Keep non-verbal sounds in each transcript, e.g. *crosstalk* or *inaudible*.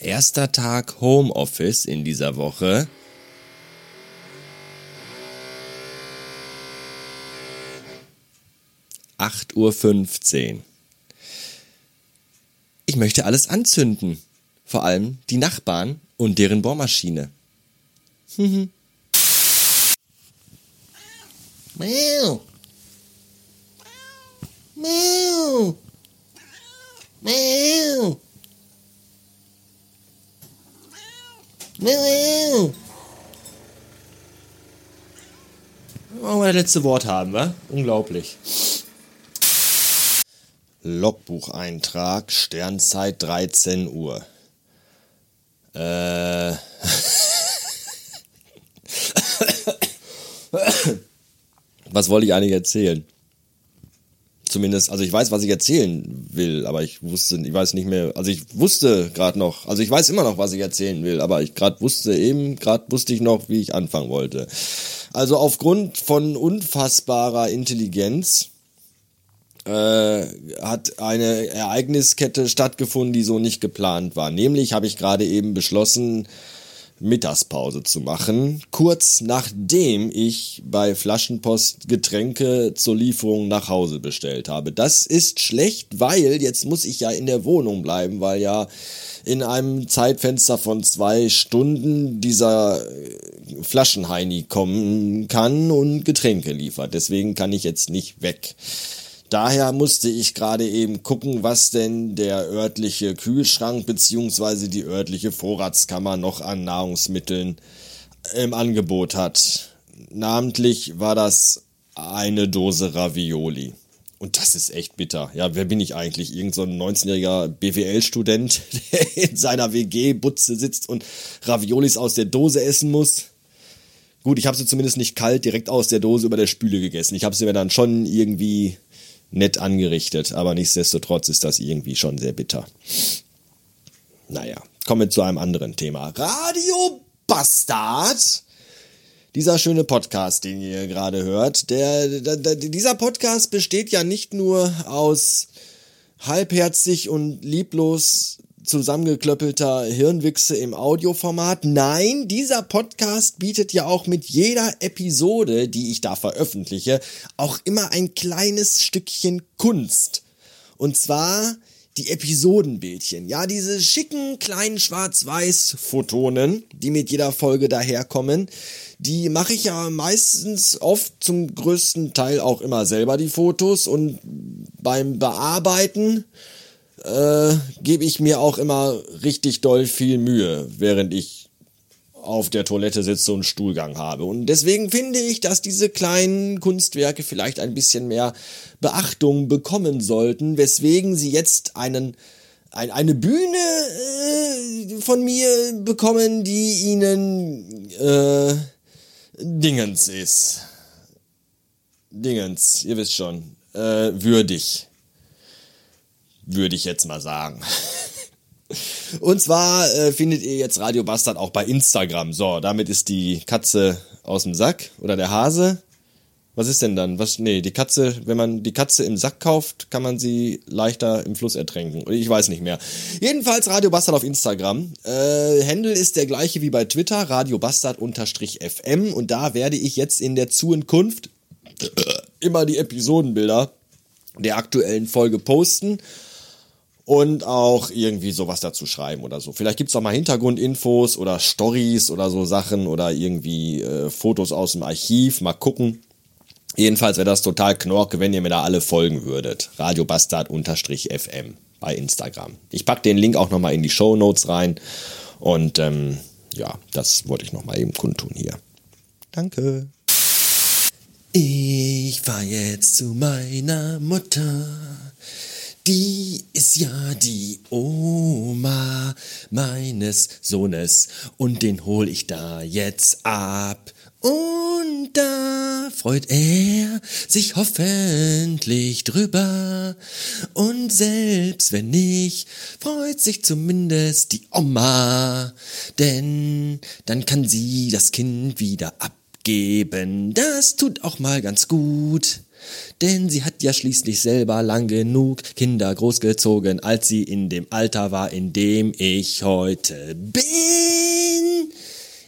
Erster Tag Homeoffice in dieser Woche. Acht Uhr. fünfzehn. Ich möchte alles anzünden. Vor allem die Nachbarn und deren Bohrmaschine. Mhm. Miau. Miau. Wollen wir das letzte Wort haben, wa? Unglaublich. Logbucheintrag, Sternzeit 13 Uhr. Äh. *laughs* was wollte ich eigentlich erzählen? Zumindest, also ich weiß, was ich erzählen will, aber ich wusste, ich weiß nicht mehr, also ich wusste gerade noch, also ich weiß immer noch, was ich erzählen will, aber ich gerade wusste eben, gerade wusste ich noch, wie ich anfangen wollte. Also aufgrund von unfassbarer Intelligenz äh, hat eine Ereigniskette stattgefunden, die so nicht geplant war. Nämlich habe ich gerade eben beschlossen, Mittagspause zu machen, kurz nachdem ich bei Flaschenpost Getränke zur Lieferung nach Hause bestellt habe. Das ist schlecht, weil jetzt muss ich ja in der Wohnung bleiben, weil ja in einem Zeitfenster von zwei Stunden dieser Flaschenheini kommen kann und Getränke liefert. Deswegen kann ich jetzt nicht weg. Daher musste ich gerade eben gucken, was denn der örtliche Kühlschrank beziehungsweise die örtliche Vorratskammer noch an Nahrungsmitteln im Angebot hat. Namentlich war das eine Dose Ravioli. Und das ist echt bitter. Ja, wer bin ich eigentlich? Irgend so ein 19-jähriger BWL-Student, *laughs* der in seiner WG-Butze sitzt und Raviolis aus der Dose essen muss? Gut, ich habe sie zumindest nicht kalt direkt aus der Dose über der Spüle gegessen. Ich habe sie mir dann schon irgendwie nett angerichtet, aber nichtsdestotrotz ist das irgendwie schon sehr bitter. Naja, kommen wir zu einem anderen Thema. Radio Bastard! Dieser schöne Podcast, den ihr gerade hört, der, der, der, dieser Podcast besteht ja nicht nur aus halbherzig und lieblos zusammengeklöppelter Hirnwichse im Audioformat. Nein, dieser Podcast bietet ja auch mit jeder Episode, die ich da veröffentliche, auch immer ein kleines Stückchen Kunst. Und zwar die Episodenbildchen. Ja, diese schicken kleinen Schwarz-Weiß-Photonen, die mit jeder Folge daherkommen, die mache ich ja meistens oft zum größten Teil auch immer selber die Fotos und beim Bearbeiten äh, gebe ich mir auch immer richtig doll viel Mühe, während ich auf der Toilette sitze und Stuhlgang habe. Und deswegen finde ich, dass diese kleinen Kunstwerke vielleicht ein bisschen mehr Beachtung bekommen sollten, weswegen sie jetzt einen ein, eine Bühne äh, von mir bekommen, die ihnen äh, Dingens ist. Dingens, ihr wisst schon, äh, würdig würde ich jetzt mal sagen. *laughs* Und zwar äh, findet ihr jetzt Radio Bastard auch bei Instagram. So, damit ist die Katze aus dem Sack oder der Hase. Was ist denn dann? Was? Nee, die Katze, wenn man die Katze im Sack kauft, kann man sie leichter im Fluss ertränken. Ich weiß nicht mehr. Jedenfalls Radio Bastard auf Instagram. Äh, Handle ist der gleiche wie bei Twitter, Radio Bastard-FM. Und da werde ich jetzt in der Zukunft *coughs* immer die Episodenbilder der aktuellen Folge posten und auch irgendwie sowas dazu schreiben oder so. Vielleicht gibt's auch mal Hintergrundinfos oder Stories oder so Sachen oder irgendwie äh, Fotos aus dem Archiv. Mal gucken. Jedenfalls wäre das total knorke, wenn ihr mir da alle folgen würdet. Radiobastard-FM bei Instagram. Ich pack den Link auch nochmal in die Show Notes rein. Und ähm, ja, das wollte ich nochmal eben kundtun hier. Danke. Ich fahr jetzt zu meiner Mutter die ist ja die Oma meines Sohnes und den hol ich da jetzt ab. Und da freut er sich hoffentlich drüber. Und selbst wenn nicht, freut sich zumindest die Oma. Denn dann kann sie das Kind wieder ab geben, das tut auch mal ganz gut. Denn sie hat ja schließlich selber lang genug Kinder großgezogen, als sie in dem Alter war, in dem ich heute bin.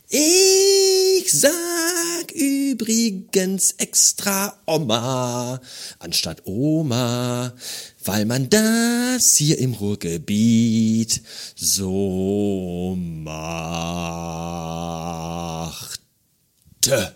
Ich sag übrigens extra Oma anstatt Oma, weil man das hier im Ruhrgebiet so machte. Ja,